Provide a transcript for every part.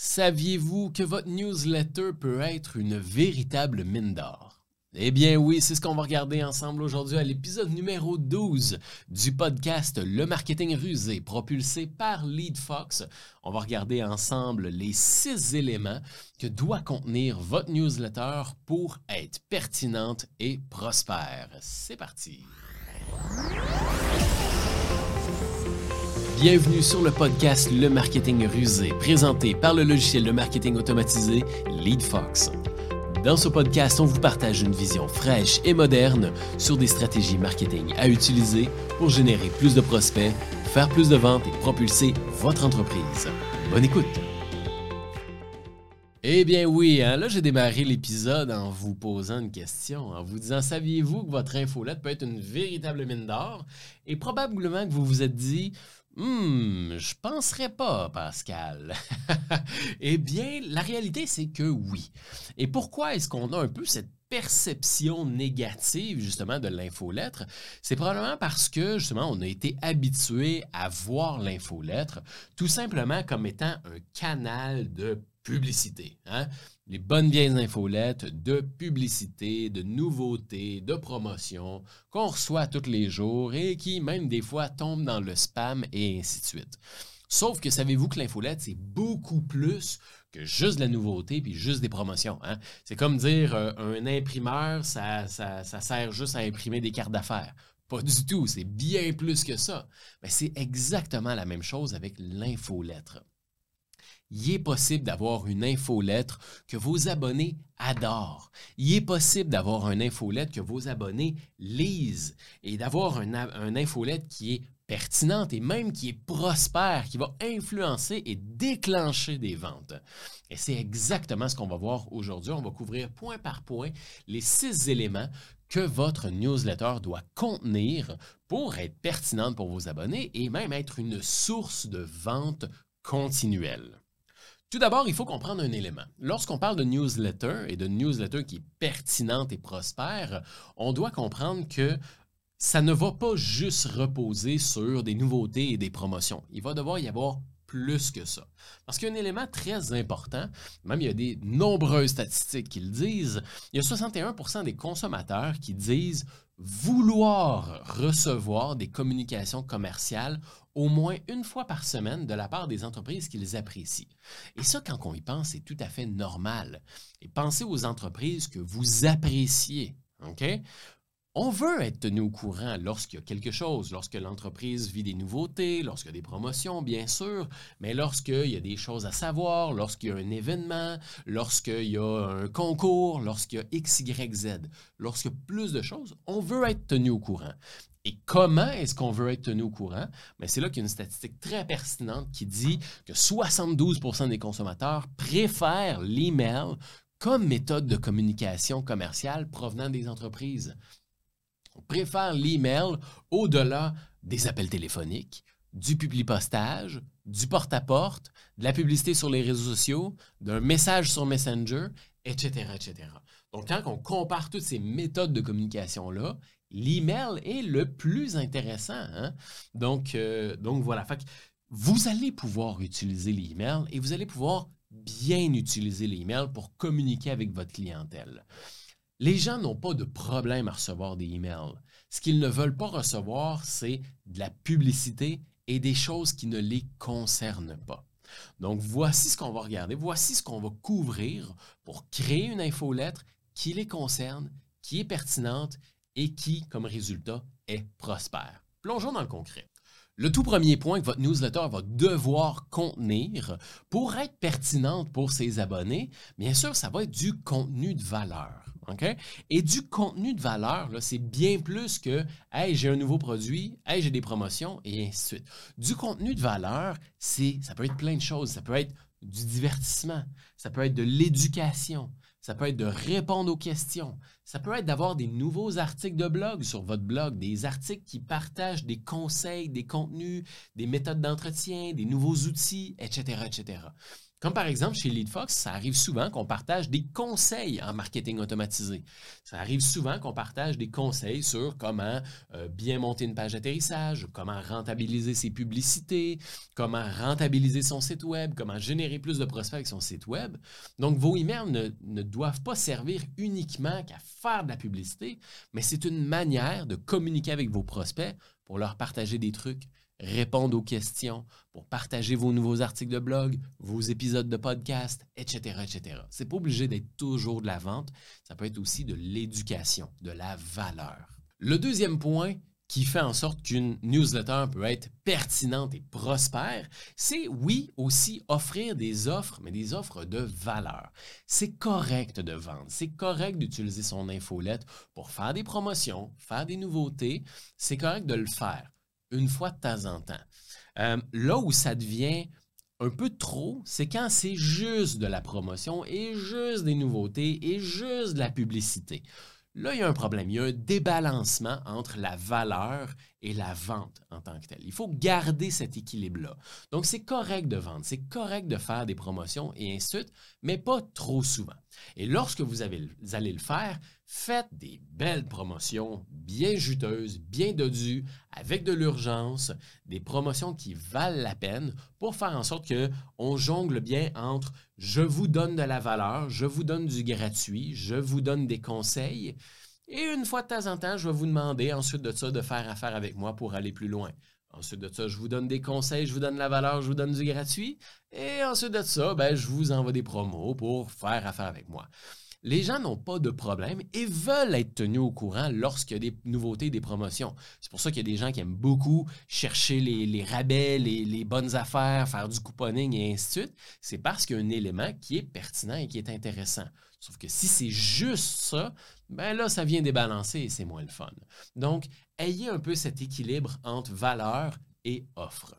Saviez-vous que votre newsletter peut être une véritable mine d'or? Eh bien oui, c'est ce qu'on va regarder ensemble aujourd'hui à l'épisode numéro 12 du podcast Le marketing rusé propulsé par LeadFox. On va regarder ensemble les six éléments que doit contenir votre newsletter pour être pertinente et prospère. C'est parti. Bienvenue sur le podcast Le Marketing Rusé, présenté par le logiciel de marketing automatisé LeadFox. Dans ce podcast, on vous partage une vision fraîche et moderne sur des stratégies marketing à utiliser pour générer plus de prospects, faire plus de ventes et propulser votre entreprise. Bonne écoute! Eh bien oui, hein, là j'ai démarré l'épisode en vous posant une question, en vous disant saviez-vous que votre infolette peut être une véritable mine d'or? Et probablement que vous vous êtes dit Hum, je penserais pas, Pascal. eh bien, la réalité, c'est que oui. Et pourquoi est-ce qu'on a un peu cette perception négative justement de l'infolettre, c'est probablement parce que justement on a été habitué à voir l'infolettre tout simplement comme étant un canal de publicité. Hein? Les bonnes vieilles infolettes de publicité, de nouveautés, de promotions qu'on reçoit tous les jours et qui même des fois tombent dans le spam et ainsi de suite. Sauf que savez-vous que l'infolette, c'est beaucoup plus que juste de la nouveauté puis juste des promotions. Hein? C'est comme dire euh, un imprimeur, ça, sert juste à imprimer des cartes d'affaires. Pas du tout, c'est bien plus que ça. Mais c'est exactement la même chose avec l'infolettre il est possible d'avoir une infolettre que vos abonnés adorent. Il est possible d'avoir un infolettre que vos abonnés lisent et d'avoir un, un infolettre qui est pertinente et même qui est prospère, qui va influencer et déclencher des ventes. Et c'est exactement ce qu'on va voir aujourd'hui. On va couvrir point par point les six éléments que votre newsletter doit contenir pour être pertinente pour vos abonnés et même être une source de vente continuelle. Tout d'abord, il faut comprendre un élément. Lorsqu'on parle de newsletter et de newsletter qui est pertinente et prospère, on doit comprendre que ça ne va pas juste reposer sur des nouveautés et des promotions. Il va devoir y avoir plus que ça. Parce qu'il élément très important, même il y a des nombreuses statistiques qui le disent, il y a 61% des consommateurs qui disent vouloir recevoir des communications commerciales au moins une fois par semaine de la part des entreprises qu'ils apprécient. Et ça, quand on y pense, c'est tout à fait normal. Et pensez aux entreprises que vous appréciez. On veut être tenu au courant lorsqu'il y a quelque chose, lorsque l'entreprise vit des nouveautés, lorsqu'il y a des promotions, bien sûr, mais lorsqu'il y a des choses à savoir, lorsqu'il y a un événement, lorsqu'il y a un concours, lorsqu'il y a X, Y, Z, lorsqu'il y a plus de choses, on veut être tenu au courant. Et comment est-ce qu'on veut être tenu au courant? Mais c'est là qu'il y a une statistique très pertinente qui dit que 72% des consommateurs préfèrent l'email comme méthode de communication commerciale provenant des entreprises. On préfère l'email au-delà des appels téléphoniques, du publipostage, du porte-à-porte, de la publicité sur les réseaux sociaux, d'un message sur Messenger, etc., etc. Donc, quand on compare toutes ces méthodes de communication-là, l'email est le plus intéressant. Hein? Donc, euh, donc, voilà. vous allez pouvoir utiliser l'email et vous allez pouvoir bien utiliser l'email pour communiquer avec votre clientèle. Les gens n'ont pas de problème à recevoir des emails. Ce qu'ils ne veulent pas recevoir, c'est de la publicité et des choses qui ne les concernent pas. Donc, voici ce qu'on va regarder, voici ce qu'on va couvrir pour créer une infolettre qui les concerne, qui est pertinente et qui, comme résultat, est prospère. Plongeons dans le concret. Le tout premier point que votre newsletter va devoir contenir pour être pertinente pour ses abonnés, bien sûr, ça va être du contenu de valeur. Et du contenu de valeur, c'est bien plus que Hey, j'ai un nouveau produit, Hey, j'ai des promotions, et ainsi de suite. Du contenu de valeur, c'est ça peut être plein de choses. Ça peut être du divertissement, ça peut être de l'éducation, ça peut être de répondre aux questions, ça peut être d'avoir des nouveaux articles de blog sur votre blog, des articles qui partagent des conseils, des contenus, des méthodes d'entretien, des nouveaux outils, etc., etc. Comme par exemple chez LeadFox, ça arrive souvent qu'on partage des conseils en marketing automatisé. Ça arrive souvent qu'on partage des conseils sur comment euh, bien monter une page d'atterrissage, comment rentabiliser ses publicités, comment rentabiliser son site web, comment générer plus de prospects avec son site web. Donc vos emails ne, ne doivent pas servir uniquement qu'à faire de la publicité, mais c'est une manière de communiquer avec vos prospects pour leur partager des trucs, répondre aux questions, pour partager vos nouveaux articles de blog, vos épisodes de podcast, etc., etc. C'est pas obligé d'être toujours de la vente, ça peut être aussi de l'éducation, de la valeur. Le deuxième point qui fait en sorte qu'une newsletter peut être pertinente et prospère, c'est oui aussi offrir des offres, mais des offres de valeur. C'est correct de vendre, c'est correct d'utiliser son infolette pour faire des promotions, faire des nouveautés, c'est correct de le faire une fois de temps en temps. Euh, là où ça devient un peu trop, c'est quand c'est juste de la promotion et juste des nouveautés et juste de la publicité. Là, il y a un problème. Il y a un débalancement entre la valeur et la vente en tant que telle. Il faut garder cet équilibre-là. Donc, c'est correct de vendre, c'est correct de faire des promotions et ainsi de suite, mais pas trop souvent. Et lorsque vous, allez le faire, faites des belles promotions bien juteuses, bien dodues, avec de l'urgence, des promotions qui valent la peine pour faire en sorte qu'on jongle bien entre je vous donne de la valeur, je vous donne du gratuit, je vous donne des conseils. Et une fois de temps en temps, je vais vous demander ensuite de ça de faire affaire avec moi pour aller plus loin. Ensuite de ça, je vous donne des conseils, je vous donne la valeur, je vous donne du gratuit. Et ensuite de ça, ben, je vous envoie des promos pour faire affaire avec moi. Les gens n'ont pas de problème et veulent être tenus au courant lorsqu'il y a des nouveautés, des promotions. C'est pour ça qu'il y a des gens qui aiment beaucoup chercher les, rabais, les, les, bonnes affaires, faire du couponing et ainsi de suite. C'est parce qu'il y a un élément qui est pertinent et qui est intéressant. Sauf que si c'est juste ça, ben là, ça vient débalancer et c'est moins le fun. Donc, ayez un peu cet équilibre entre valeur et offre.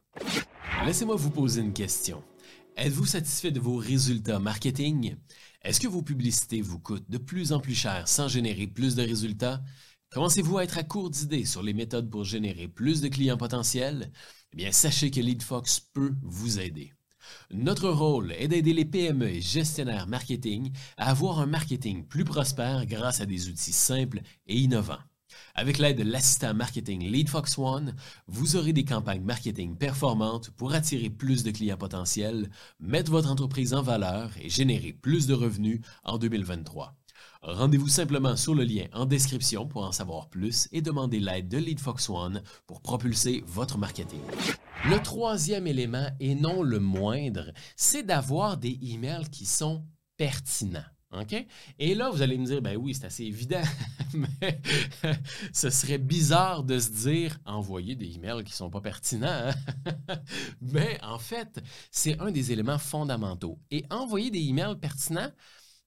Laissez-moi vous poser une question. Êtes-vous satisfait de vos résultats marketing? Est-ce que vos publicités vous coûtent de plus en plus cher sans générer plus de résultats? Commencez-vous à être à court d'idées sur les méthodes pour générer plus de clients potentiels? Eh bien, sachez que LeadFox peut vous aider. Notre rôle est d'aider les PME et gestionnaires marketing à avoir un marketing plus prospère grâce à des outils simples et innovants. Avec l'aide de l'assistant marketing LeadFox One, vous aurez des campagnes marketing performantes pour attirer plus de clients potentiels, mettre votre entreprise en valeur et générer plus de revenus en 2023. Rendez-vous simplement sur le lien en description pour en savoir plus et demander l'aide de LeadFox One pour propulser votre marketing. Le troisième élément, et non le moindre, c'est d'avoir des emails qui sont pertinents. OK? Et là, vous allez me dire, ben oui, c'est assez évident, mais ce serait bizarre de se dire envoyer des emails qui ne sont pas pertinents. Hein? mais en fait, c'est un des éléments fondamentaux. Et envoyer des emails pertinents,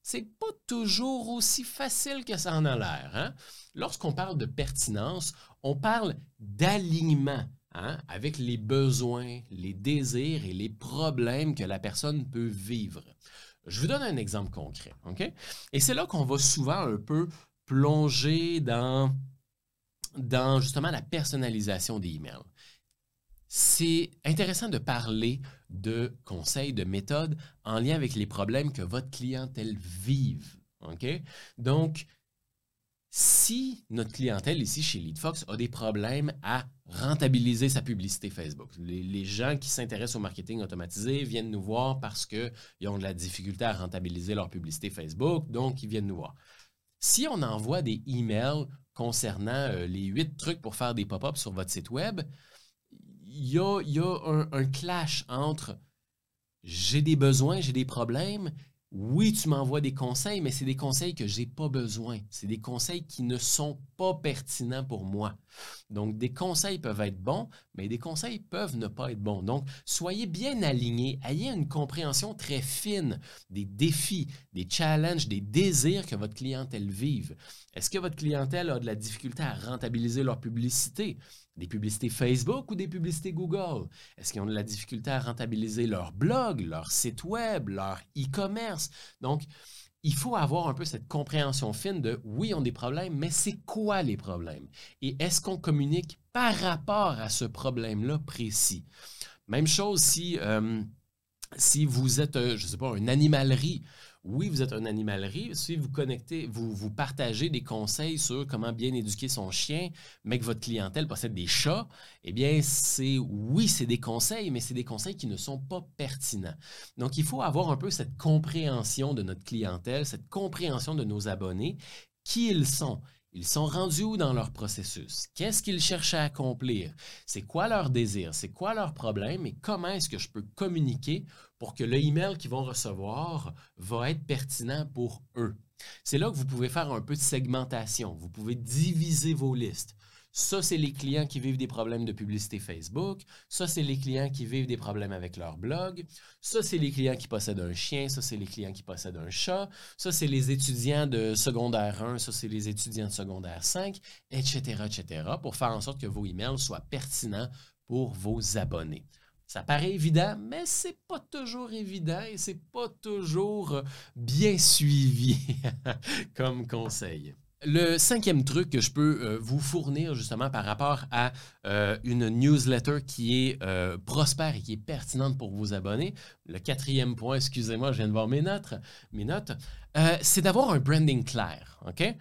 c'est pas toujours aussi facile que ça en a l'air. Hein? Lorsqu'on parle de pertinence, on parle d'alignement hein, avec les besoins, les désirs et les problèmes que la personne peut vivre. Je vous donne un exemple concret. OK? Et c'est là qu'on va souvent un peu plonger dans, dans justement la personnalisation des emails c'est intéressant de parler de conseils, de méthodes en lien avec les problèmes que votre clientèle vive. Donc, si notre clientèle ici chez LeadFox a des problèmes à rentabiliser sa publicité Facebook, les, gens qui s'intéressent au marketing automatisé viennent nous voir parce qu'ils ont de la difficulté à rentabiliser leur publicité Facebook, donc ils viennent nous voir. Si on envoie des emails concernant euh, les huit trucs pour faire des pop-ups sur votre site web, il y a, un, clash entre j'ai des besoins, j'ai des problèmes. Oui, tu m'envoies des conseils, mais c'est des conseils que je n'ai pas besoin. C'est des conseils qui ne sont pas pertinents pour moi. Donc, des conseils peuvent être bons, mais des conseils peuvent ne pas être bons. Donc, soyez bien alignés, ayez une compréhension très fine des défis, des challenges, des désirs que votre clientèle vive. Est-ce que votre clientèle a de la difficulté à rentabiliser leur publicité? Des publicités Facebook ou des publicités Google? Est-ce qu'ils ont de la difficulté à rentabiliser leur blog, leur site web, leur e-commerce? Donc, il faut avoir un peu cette compréhension fine de oui, on a des problèmes, mais c'est quoi les problèmes? Et est-ce qu'on communique par rapport à ce problème-là précis? Même chose si, euh, si vous êtes, euh, je ne sais pas, une animalerie, oui, vous êtes une animalerie. Si vous connectez, vous, vous partagez des conseils sur comment bien éduquer son chien, mais que votre clientèle possède des chats, eh bien, c'est oui, c'est des conseils, mais c'est des conseils qui ne sont pas pertinents. Donc, il faut avoir un peu cette compréhension de notre clientèle, cette compréhension de nos abonnés, qui ils sont ils sont rendus où dans leur processus? Qu'est-ce qu'ils cherchent à accomplir? C'est quoi leur désir? C'est quoi leur problème? Et comment est-ce que je peux communiquer pour que le email qu'ils vont recevoir va être pertinent pour eux? C'est là que vous pouvez faire un peu de segmentation. Vous pouvez diviser vos listes. Ça, c'est les clients qui vivent des problèmes de publicité Facebook. Ça, c'est les clients qui vivent des problèmes avec leur blog. Ça, c'est les clients qui possèdent un chien. Ça, c'est les clients qui possèdent un chat. Ça, c'est les étudiants de secondaire 1. Ça, c'est les étudiants de secondaire 5, etc., etc., pour faire en sorte que vos emails soient pertinents pour vos abonnés. Ça paraît évident, mais c'est pas toujours évident et c'est pas toujours bien suivi comme conseil. Le cinquième truc que je peux euh, vous fournir justement par rapport à euh, une newsletter qui est euh, prospère et qui est pertinente pour vos abonnés, le quatrième point, excusez-moi, je viens de voir mes notes, mes notes c'est d'avoir un branding clair. OK?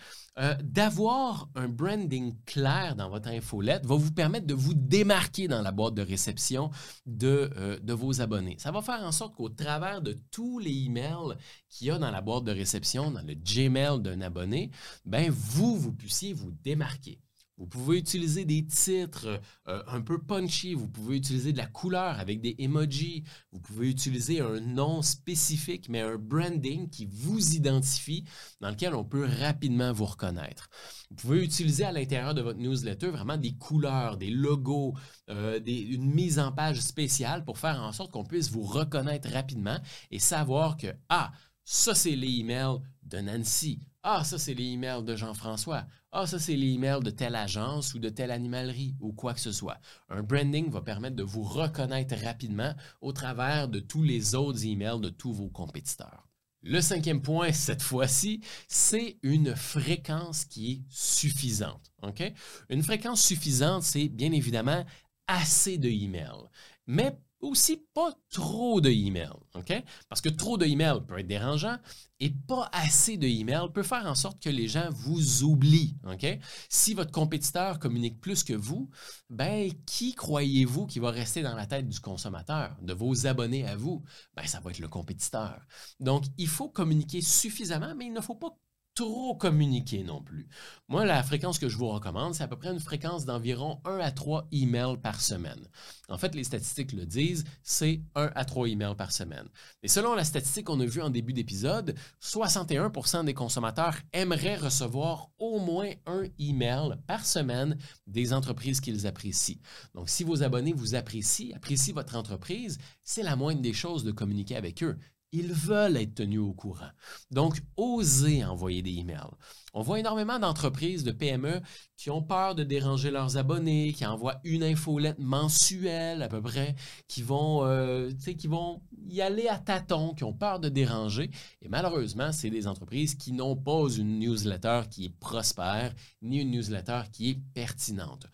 d'avoir un branding clair dans votre infolette va vous permettre de vous démarquer dans la boîte de réception de, de vos abonnés. Ça va faire en sorte qu'au travers de tous les emails qu'il y a dans la boîte de réception, dans le Gmail d'un abonné, ben vous, vous puissiez vous démarquer. Vous pouvez utiliser des titres euh, un peu punchy, vous pouvez utiliser de la couleur avec des emojis, vous pouvez utiliser un nom spécifique, mais un branding qui vous identifie, dans lequel on peut rapidement vous reconnaître. Vous pouvez utiliser à l'intérieur de votre newsletter vraiment des couleurs, des logos, euh, une mise en page spéciale pour faire en sorte qu'on puisse vous reconnaître rapidement et savoir que, ah, ça c'est les emails de Nancy, ah, ça, c'est les emails de Jean-François. Ah, ça, c'est les emails de telle agence ou de telle animalerie ou quoi que ce soit. Un branding va permettre de vous reconnaître rapidement au travers de tous les autres emails de tous vos compétiteurs. Le cinquième point, cette fois-ci, c'est une fréquence qui est suffisante. Une fréquence suffisante, c'est bien évidemment assez de emails. Mais aussi pas trop de emails, OK? Parce que trop de emails peut être dérangeant et pas assez de emails peut faire en sorte que les gens vous oublient, OK? Si votre compétiteur communique plus que vous, ben qui croyez-vous qui va rester dans la tête du consommateur, de vos abonnés à vous? Ben ça va être le compétiteur. Donc il faut communiquer suffisamment, mais il ne faut pas trop communiquer non plus. Moi, la fréquence que je vous recommande, c'est à peu près une fréquence d'environ 1 à 3 emails par semaine. En fait, les statistiques le disent, c'est 1 à 3 emails par semaine. Et selon la statistique qu'on a vue en début d'épisode, 61% des consommateurs aimeraient recevoir au moins un email par semaine des entreprises qu'ils apprécient. Donc, si vos abonnés vous apprécient, apprécient votre entreprise, c'est la moindre des choses de communiquer avec eux ils veulent être tenus au courant. Donc, osez envoyer des emails. On voit énormément d'entreprises, de PME qui ont peur de déranger leurs abonnés, qui envoient une infolette mensuelle à peu près, qui vont, euh, qui vont y aller à tâtons, qui ont peur de déranger. Et malheureusement, c'est des entreprises qui n'ont pas une newsletter qui est prospère, ni une newsletter qui est pertinente.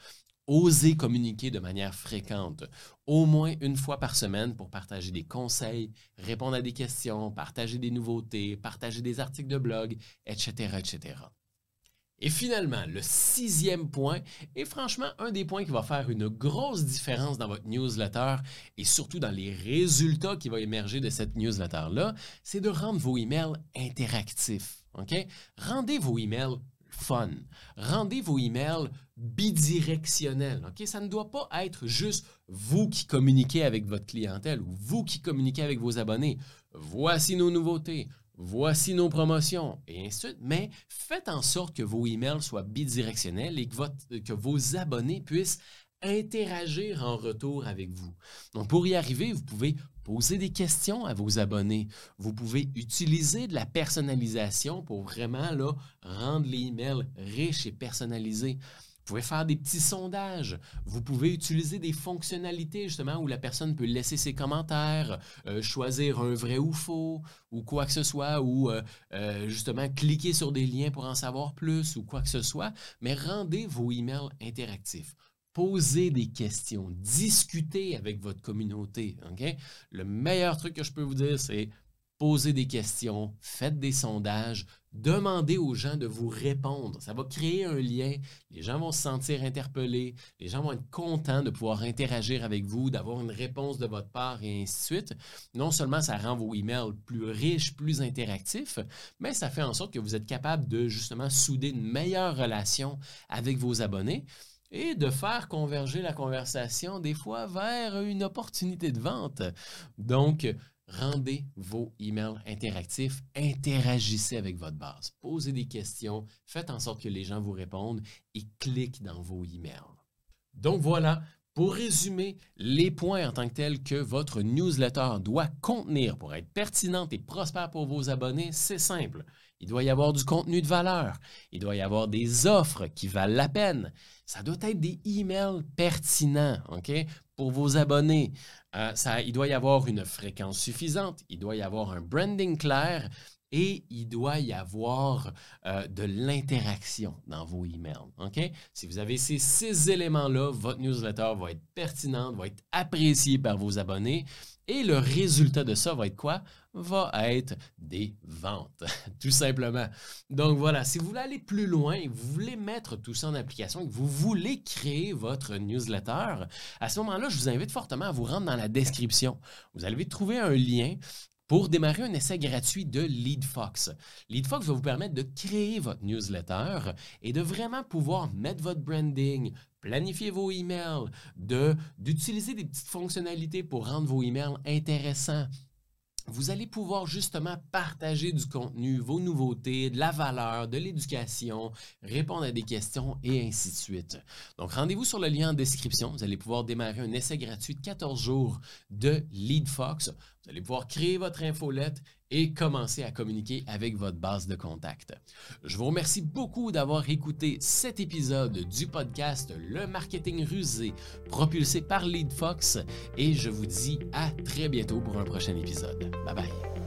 Osez communiquer de manière fréquente, au moins une fois par semaine pour partager des conseils, répondre à des questions, partager des nouveautés, partager des articles de blog, etc., etc. Et finalement, le sixième point est franchement un des points qui va faire une grosse différence dans votre newsletter et surtout dans les résultats qui vont émerger de cette newsletter-là, c'est de rendre vos emails interactifs. Rendez vos emails fun. Rendez vos emails bidirectionnels. Ça ne doit pas être juste vous qui communiquez avec votre clientèle ou vous qui communiquez avec vos abonnés. Voici nos nouveautés. Voici nos promotions et ainsi de suite. Mais faites en sorte que vos emails soient bidirectionnels et que, que vos abonnés puissent interagir en retour avec vous. Donc, pour y arriver, vous pouvez poser des questions à vos abonnés. Vous pouvez utiliser de la personnalisation pour vraiment rendre les emails riches et personnalisés. Vous pouvez faire des petits sondages. Vous pouvez utiliser des fonctionnalités justement où la personne peut laisser ses commentaires, euh, choisir un vrai ou faux ou quoi que ce soit, ou euh, euh, justement cliquer sur des liens pour en savoir plus ou quoi que ce soit. Mais rendez vos emails interactifs. Posez des questions, discutez avec votre communauté. Le meilleur truc que je peux vous dire, c'est posez des questions, faites des sondages, demandez aux gens de vous répondre. Ça va créer un lien. Les gens vont se sentir interpellés. Les gens vont être contents de pouvoir interagir avec vous, d'avoir une réponse de votre part et ainsi de suite. Non seulement ça rend vos emails plus riches, plus interactifs, mais ça fait en sorte que vous êtes capable de justement souder une meilleure relation avec vos abonnés et de faire converger la conversation des fois vers une opportunité de vente. Donc, rendez vos emails interactifs, interagissez avec votre base, posez des questions, faites en sorte que les gens vous répondent et cliquent dans vos emails. Donc voilà, pour résumer les points en tant que tels que votre newsletter doit contenir pour être pertinente et prospère pour vos abonnés, c'est simple. Il doit y avoir du contenu de valeur. Il doit y avoir des offres qui valent la peine. Ça doit être des emails pertinents? Pour vos abonnés. Euh, ça, il doit y avoir une fréquence suffisante. Il doit y avoir un branding clair et il doit y avoir euh, de l'interaction dans vos emails. Si vous avez ces six éléments-là, votre newsletter va être pertinente, va être appréciée par vos abonnés et le résultat de ça va être quoi? Va être des ventes, tout simplement. Donc voilà, si vous voulez aller plus loin et vous voulez mettre tout ça en application que vous voulez créer votre newsletter, à ce moment-là, je vous invite fortement à vous rendre dans la description. Vous allez trouver un lien pour démarrer un essai gratuit de LeadFox. LeadFox va vous permettre de créer votre newsletter et de vraiment pouvoir mettre votre branding, planifier vos emails, d'utiliser des petites fonctionnalités pour rendre vos emails intéressants, vous allez pouvoir justement partager du contenu, vos nouveautés, de la valeur, de l'éducation, répondre à des questions et ainsi de suite. Donc, rendez-vous sur le lien en description. Vous allez pouvoir démarrer un essai gratuit de 14 jours de LeadFox. Vous allez pouvoir créer votre infolette et commencer à communiquer avec votre base de contact. Je vous remercie beaucoup d'avoir écouté cet épisode du podcast Le marketing rusé propulsé par LeadFox et je vous dis à très bientôt pour un prochain épisode. Bye bye.